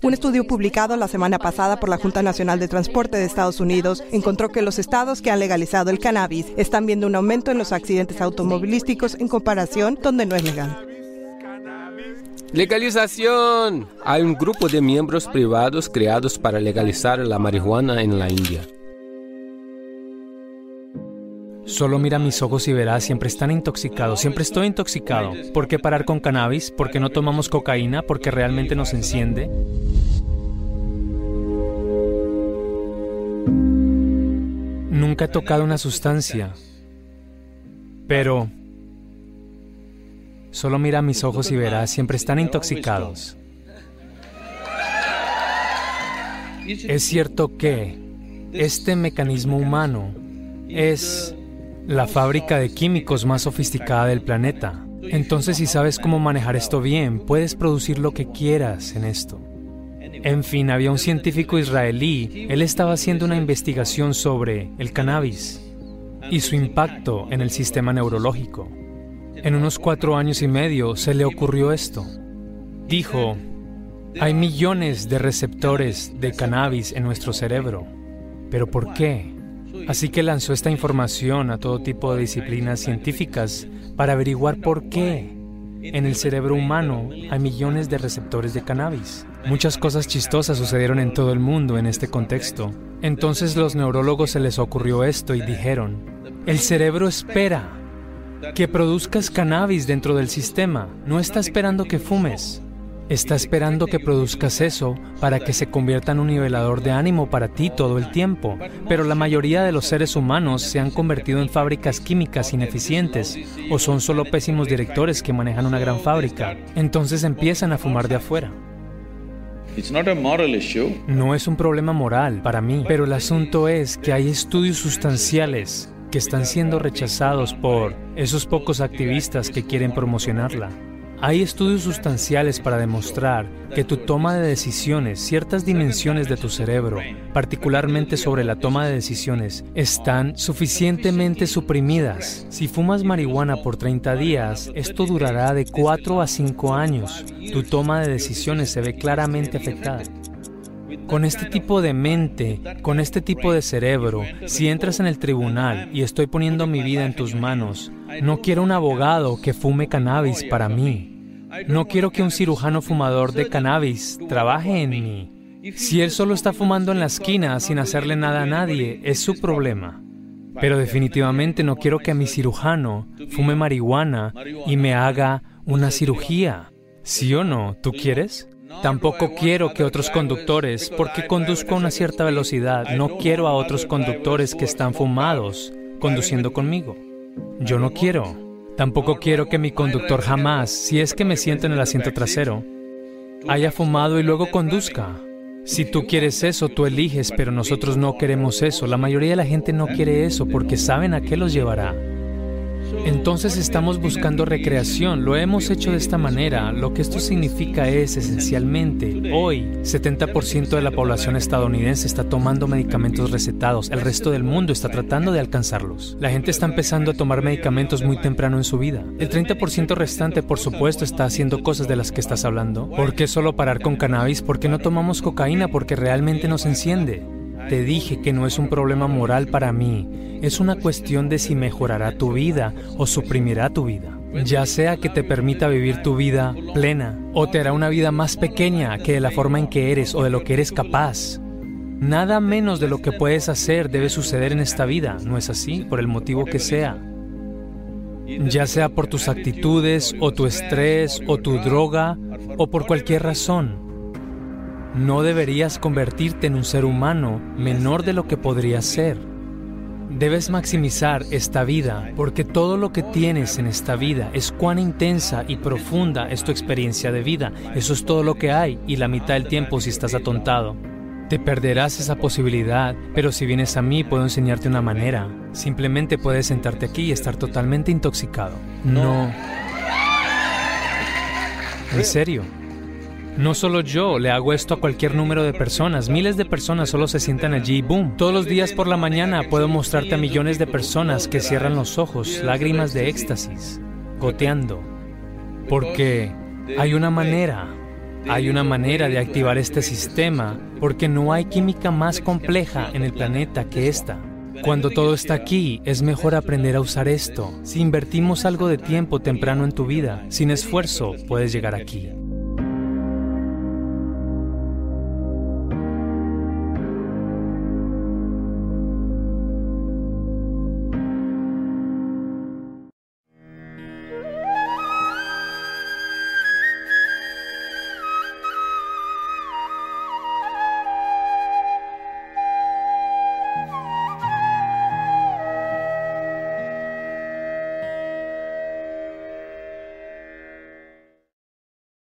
Un estudio publicado la semana pasada por la Junta Nacional de Transporte de Estados Unidos encontró que los estados que han legalizado el cannabis están viendo un aumento en los accidentes automovilísticos en comparación donde no es legal. Legalización. Hay un grupo de miembros privados creados para legalizar la marihuana en la India. Solo mira mis ojos y verás, siempre están intoxicados, siempre estoy intoxicado. ¿Por qué parar con cannabis? ¿Por qué no tomamos cocaína? ¿Porque realmente nos enciende? Nunca he tocado una sustancia, pero solo mira mis ojos y verás, siempre están intoxicados. Es cierto que este mecanismo humano es la fábrica de químicos más sofisticada del planeta. Entonces, si sabes cómo manejar esto bien, puedes producir lo que quieras en esto. En fin, había un científico israelí, él estaba haciendo una investigación sobre el cannabis y su impacto en el sistema neurológico. En unos cuatro años y medio se le ocurrió esto. Dijo, hay millones de receptores de cannabis en nuestro cerebro. ¿Pero por qué? Así que lanzó esta información a todo tipo de disciplinas científicas para averiguar por qué en el cerebro humano hay millones de receptores de cannabis. Muchas cosas chistosas sucedieron en todo el mundo en este contexto. Entonces los neurólogos se les ocurrió esto y dijeron, el cerebro espera que produzcas cannabis dentro del sistema, no está esperando que fumes. Está esperando que produzcas eso para que se convierta en un nivelador de ánimo para ti todo el tiempo. Pero la mayoría de los seres humanos se han convertido en fábricas químicas ineficientes o son solo pésimos directores que manejan una gran fábrica. Entonces empiezan a fumar de afuera. No es un problema moral para mí, pero el asunto es que hay estudios sustanciales que están siendo rechazados por esos pocos activistas que quieren promocionarla. Hay estudios sustanciales para demostrar que tu toma de decisiones, ciertas dimensiones de tu cerebro, particularmente sobre la toma de decisiones, están suficientemente suprimidas. Si fumas marihuana por 30 días, esto durará de 4 a 5 años. Tu toma de decisiones se ve claramente afectada. Con este tipo de mente, con este tipo de cerebro, si entras en el tribunal y estoy poniendo mi vida en tus manos, no quiero un abogado que fume cannabis para mí. No quiero que un cirujano fumador de cannabis trabaje en mí. Si él solo está fumando en la esquina sin hacerle nada a nadie, es su problema. Pero definitivamente no quiero que mi cirujano fume marihuana y me haga una cirugía. ¿Sí o no? ¿Tú quieres? Tampoco quiero que otros conductores, porque conduzco a una cierta velocidad, no quiero a otros conductores que están fumados conduciendo conmigo. Yo no quiero. Tampoco quiero que mi conductor jamás, si es que me siento en el asiento trasero, haya fumado y luego conduzca. Si tú quieres eso, tú eliges, pero nosotros no queremos eso. La mayoría de la gente no quiere eso porque saben a qué los llevará. Entonces estamos buscando recreación, lo hemos hecho de esta manera. Lo que esto significa es esencialmente, hoy 70% de la población estadounidense está tomando medicamentos recetados, el resto del mundo está tratando de alcanzarlos. La gente está empezando a tomar medicamentos muy temprano en su vida. El 30% restante, por supuesto, está haciendo cosas de las que estás hablando. ¿Por qué solo parar con cannabis? ¿Por qué no tomamos cocaína? Porque realmente nos enciende. Te dije que no es un problema moral para mí, es una cuestión de si mejorará tu vida o suprimirá tu vida. Ya sea que te permita vivir tu vida plena o te hará una vida más pequeña que de la forma en que eres o de lo que eres capaz. Nada menos de lo que puedes hacer debe suceder en esta vida, ¿no es así? Por el motivo que sea. Ya sea por tus actitudes o tu estrés o tu droga o por cualquier razón. No deberías convertirte en un ser humano menor de lo que podrías ser. Debes maximizar esta vida porque todo lo que tienes en esta vida es cuán intensa y profunda es tu experiencia de vida. Eso es todo lo que hay y la mitad del tiempo si estás atontado. Te perderás esa posibilidad, pero si vienes a mí puedo enseñarte una manera. Simplemente puedes sentarte aquí y estar totalmente intoxicado. No. En serio. No solo yo, le hago esto a cualquier número de personas. Miles de personas solo se sientan allí y boom. Todos los días por la mañana puedo mostrarte a millones de personas que cierran los ojos, lágrimas de éxtasis, goteando. Porque hay una manera Hay una manera de activar este sistema porque no hay química más compleja en el planeta que esta. Cuando todo está aquí, es mejor aprender a usar esto. Si invertimos algo de tiempo temprano en tu vida, sin esfuerzo, puedes llegar aquí.